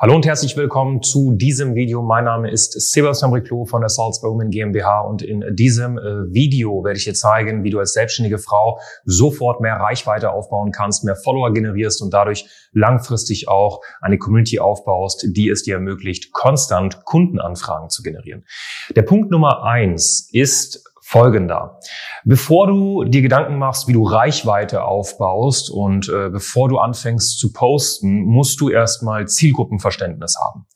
Hallo und herzlich willkommen zu diesem Video. Mein Name ist Sebastian Briclot von der Salzburg Women GmbH und in diesem äh, Video werde ich dir zeigen, wie du als selbstständige Frau sofort mehr Reichweite aufbauen kannst, mehr Follower generierst und dadurch langfristig auch eine Community aufbaust, die es dir ermöglicht, konstant Kundenanfragen zu generieren. Der Punkt Nummer eins ist folgender. Bevor du dir Gedanken machst, wie du Reichweite aufbaust und äh, bevor du anfängst zu posten, musst du erstmal Zielgruppenverständnis haben.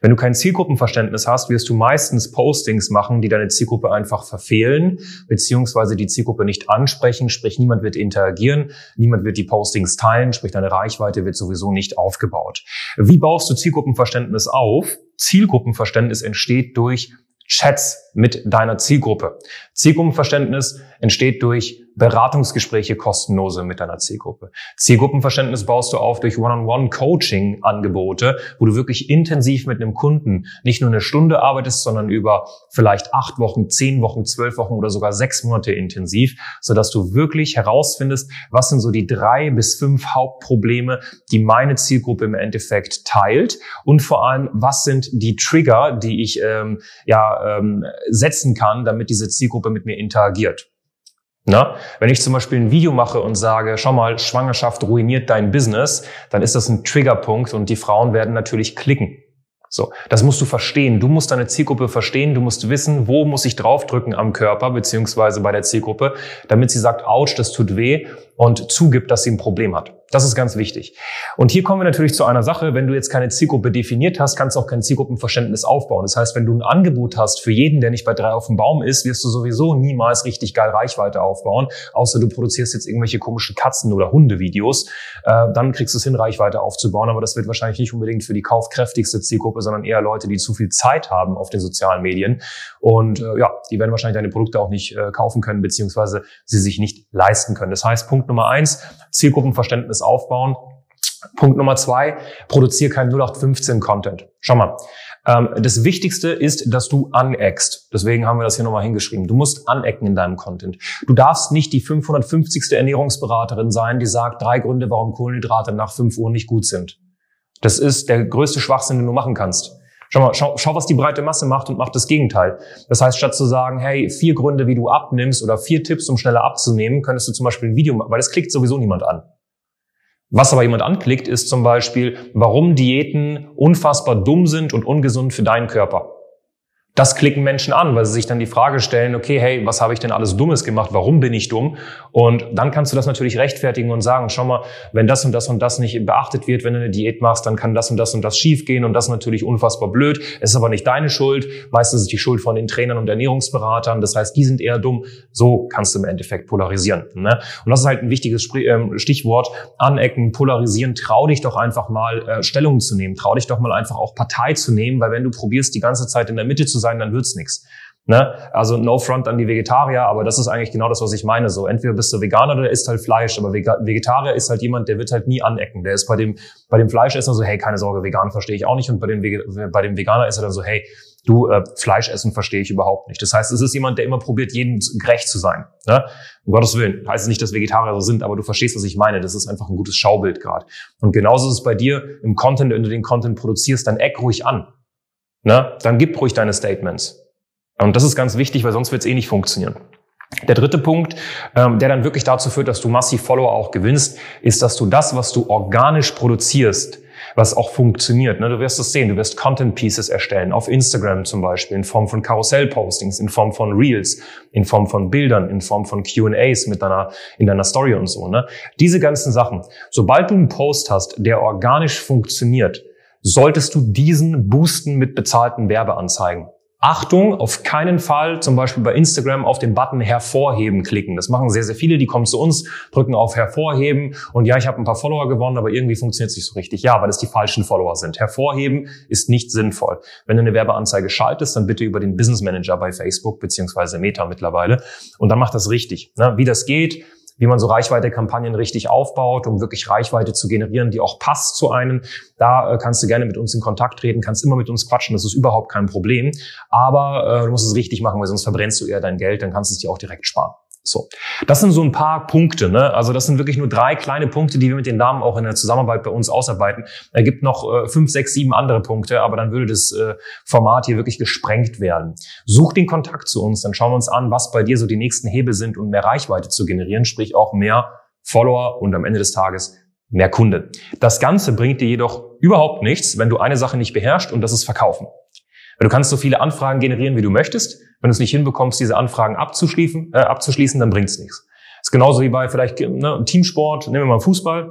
Wenn du kein Zielgruppenverständnis hast, wirst du meistens Postings machen, die deine Zielgruppe einfach verfehlen, beziehungsweise die Zielgruppe nicht ansprechen, sprich niemand wird interagieren, niemand wird die Postings teilen, sprich deine Reichweite wird sowieso nicht aufgebaut. Wie baust du Zielgruppenverständnis auf? Zielgruppenverständnis entsteht durch Chats mit deiner Zielgruppe. Zielgruppenverständnis entsteht durch Beratungsgespräche kostenlose mit deiner Zielgruppe. Zielgruppenverständnis baust du auf durch One-on-One-Coaching-Angebote, wo du wirklich intensiv mit einem Kunden nicht nur eine Stunde arbeitest, sondern über vielleicht acht Wochen, zehn Wochen, zwölf Wochen oder sogar sechs Monate intensiv, sodass du wirklich herausfindest, was sind so die drei bis fünf Hauptprobleme, die meine Zielgruppe im Endeffekt teilt und vor allem, was sind die Trigger, die ich ähm, ja ähm, setzen kann, damit diese Zielgruppe mit mir interagiert. Na, wenn ich zum Beispiel ein Video mache und sage, schau mal, Schwangerschaft ruiniert dein Business, dann ist das ein Triggerpunkt und die Frauen werden natürlich klicken. So, das musst du verstehen. Du musst deine Zielgruppe verstehen. Du musst wissen, wo muss ich draufdrücken am Körper beziehungsweise bei der Zielgruppe, damit sie sagt, ouch, das tut weh und zugibt, dass sie ein Problem hat. Das ist ganz wichtig. Und hier kommen wir natürlich zu einer Sache. Wenn du jetzt keine Zielgruppe definiert hast, kannst du auch kein Zielgruppenverständnis aufbauen. Das heißt, wenn du ein Angebot hast für jeden, der nicht bei drei auf dem Baum ist, wirst du sowieso niemals richtig geil Reichweite aufbauen. Außer du produzierst jetzt irgendwelche komischen Katzen- oder Hundevideos. Äh, dann kriegst du es hin, Reichweite aufzubauen. Aber das wird wahrscheinlich nicht unbedingt für die kaufkräftigste Zielgruppe, sondern eher Leute, die zu viel Zeit haben auf den sozialen Medien. Und äh, ja, die werden wahrscheinlich deine Produkte auch nicht äh, kaufen können, beziehungsweise sie sich nicht leisten können. Das heißt, Punkt Nummer eins, Zielgruppenverständnis aufbauen. Punkt Nummer zwei, produziere kein 0815 Content. Schau mal, ähm, das Wichtigste ist, dass du aneckst. Deswegen haben wir das hier nochmal hingeschrieben. Du musst anecken in deinem Content. Du darfst nicht die 550. Ernährungsberaterin sein, die sagt, drei Gründe, warum Kohlenhydrate nach 5 Uhr nicht gut sind. Das ist der größte Schwachsinn, den du machen kannst. Schau mal, schau, schau, was die breite Masse macht und macht das Gegenteil. Das heißt, statt zu sagen, hey, vier Gründe, wie du abnimmst oder vier Tipps, um schneller abzunehmen, könntest du zum Beispiel ein Video machen, weil das klickt sowieso niemand an. Was aber jemand anklickt, ist zum Beispiel, warum Diäten unfassbar dumm sind und ungesund für deinen Körper. Das klicken Menschen an, weil sie sich dann die Frage stellen, okay, hey, was habe ich denn alles Dummes gemacht? Warum bin ich dumm? Und dann kannst du das natürlich rechtfertigen und sagen, schau mal, wenn das und das und das nicht beachtet wird, wenn du eine Diät machst, dann kann das und das und das schiefgehen und das natürlich unfassbar blöd. Es ist aber nicht deine Schuld. Meistens ist die Schuld von den Trainern und Ernährungsberatern. Das heißt, die sind eher dumm. So kannst du im Endeffekt polarisieren. Ne? Und das ist halt ein wichtiges ähm, Stichwort. Anecken, polarisieren. Trau dich doch einfach mal äh, Stellung zu nehmen. Trau dich doch mal einfach auch Partei zu nehmen, weil wenn du probierst, die ganze Zeit in der Mitte zu sein, sein, dann wird's nichts. Ne? Also no front an die Vegetarier, aber das ist eigentlich genau das, was ich meine. So entweder bist du Veganer oder isst halt Fleisch, aber Vegetarier ist halt jemand, der wird halt nie anecken. Der ist bei dem bei dem Fleischesser so, hey, keine Sorge, vegan verstehe ich auch nicht, und bei dem bei dem Veganer ist er dann so, hey, du äh, Fleisch essen verstehe ich überhaupt nicht. Das heißt, es ist jemand, der immer probiert, jedem gerecht zu sein. Ne? Um Gottes Willen heißt es nicht, dass Vegetarier so sind, aber du verstehst, was ich meine. Das ist einfach ein gutes Schaubild gerade. Und genauso ist es bei dir im Content, wenn du den Content produzierst, dann eck ruhig an. Ne? Dann gib ruhig deine Statements. Und das ist ganz wichtig, weil sonst wird es eh nicht funktionieren. Der dritte Punkt, ähm, der dann wirklich dazu führt, dass du massiv Follower auch gewinnst, ist, dass du das, was du organisch produzierst, was auch funktioniert. Ne? Du wirst es sehen, du wirst Content Pieces erstellen, auf Instagram zum Beispiel, in Form von Karussell-Postings, in Form von Reels, in Form von Bildern, in Form von Q&As mit deiner, in deiner Story und so. Ne? Diese ganzen Sachen. Sobald du einen Post hast, der organisch funktioniert, solltest du diesen boosten mit bezahlten Werbeanzeigen. Achtung, auf keinen Fall zum Beispiel bei Instagram auf den Button hervorheben klicken. Das machen sehr, sehr viele, die kommen zu uns, drücken auf hervorheben und ja, ich habe ein paar Follower gewonnen, aber irgendwie funktioniert es nicht so richtig. Ja, weil es die falschen Follower sind. Hervorheben ist nicht sinnvoll. Wenn du eine Werbeanzeige schaltest, dann bitte über den Business Manager bei Facebook beziehungsweise Meta mittlerweile und dann macht das richtig. Wie das geht, wie man so Reichweite-Kampagnen richtig aufbaut, um wirklich Reichweite zu generieren, die auch passt zu einem. Da äh, kannst du gerne mit uns in Kontakt treten, kannst immer mit uns quatschen, das ist überhaupt kein Problem. Aber äh, du musst es richtig machen, weil sonst verbrennst du eher dein Geld, dann kannst du es dir auch direkt sparen. So, das sind so ein paar Punkte. Ne? Also das sind wirklich nur drei kleine Punkte, die wir mit den Damen auch in der Zusammenarbeit bei uns ausarbeiten. Er gibt noch äh, fünf, sechs, sieben andere Punkte, aber dann würde das äh, Format hier wirklich gesprengt werden. Such den Kontakt zu uns, dann schauen wir uns an, was bei dir so die nächsten Hebel sind, um mehr Reichweite zu generieren, sprich auch mehr Follower und am Ende des Tages mehr Kunden. Das Ganze bringt dir jedoch überhaupt nichts, wenn du eine Sache nicht beherrschst und das ist Verkaufen. Weil du kannst so viele Anfragen generieren, wie du möchtest. Wenn du es nicht hinbekommst, diese Anfragen abzuschließen, äh, abzuschließen dann bringt's nichts. Das ist genauso wie bei vielleicht ne, Teamsport, nehmen wir mal Fußball.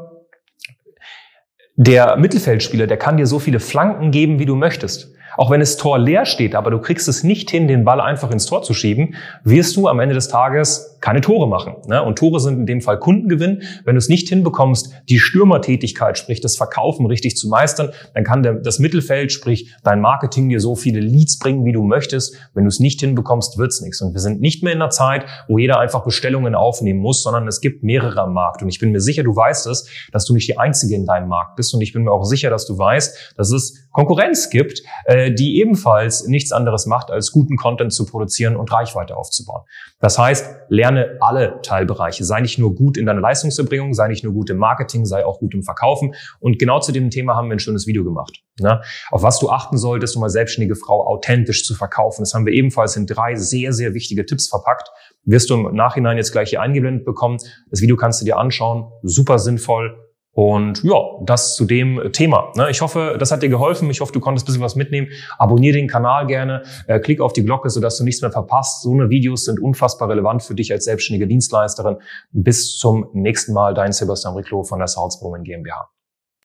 Der Mittelfeldspieler, der kann dir so viele Flanken geben, wie du möchtest. Auch wenn das Tor leer steht, aber du kriegst es nicht hin, den Ball einfach ins Tor zu schieben, wirst du am Ende des Tages keine Tore machen. Ne? Und Tore sind in dem Fall Kundengewinn. Wenn du es nicht hinbekommst, die Stürmertätigkeit, sprich das Verkaufen richtig zu meistern, dann kann der, das Mittelfeld, sprich dein Marketing dir so viele Leads bringen, wie du möchtest. Wenn du es nicht hinbekommst, wird's nichts. Und wir sind nicht mehr in einer Zeit, wo jeder einfach Bestellungen aufnehmen muss, sondern es gibt mehrere am Markt. Und ich bin mir sicher, du weißt es, dass du nicht die Einzige in deinem Markt bist. Und ich bin mir auch sicher, dass du weißt, dass es Konkurrenz gibt, äh, die ebenfalls nichts anderes macht, als guten Content zu produzieren und Reichweite aufzubauen. Das heißt, lerne alle Teilbereiche. Sei nicht nur gut in deiner Leistungserbringung, sei nicht nur gut im Marketing, sei auch gut im Verkaufen. Und genau zu dem Thema haben wir ein schönes Video gemacht. Ne? Auf was du achten solltest, um als selbstständige Frau authentisch zu verkaufen. Das haben wir ebenfalls in drei sehr, sehr wichtige Tipps verpackt. Wirst du im Nachhinein jetzt gleich hier eingeblendet bekommen. Das Video kannst du dir anschauen. Super sinnvoll und ja, das zu dem Thema. Ne? Ich hoffe, das hat dir geholfen. Ich hoffe, du konntest ein bisschen was mitnehmen. Abonniere den Kanal gerne, äh, klick auf die Glocke, sodass du nichts mehr verpasst. So eine Videos sind unfassbar relevant für dich als selbstständige Dienstleisterin. Bis zum nächsten Mal, dein Sebastian Riclo von der Salzburg GmbH.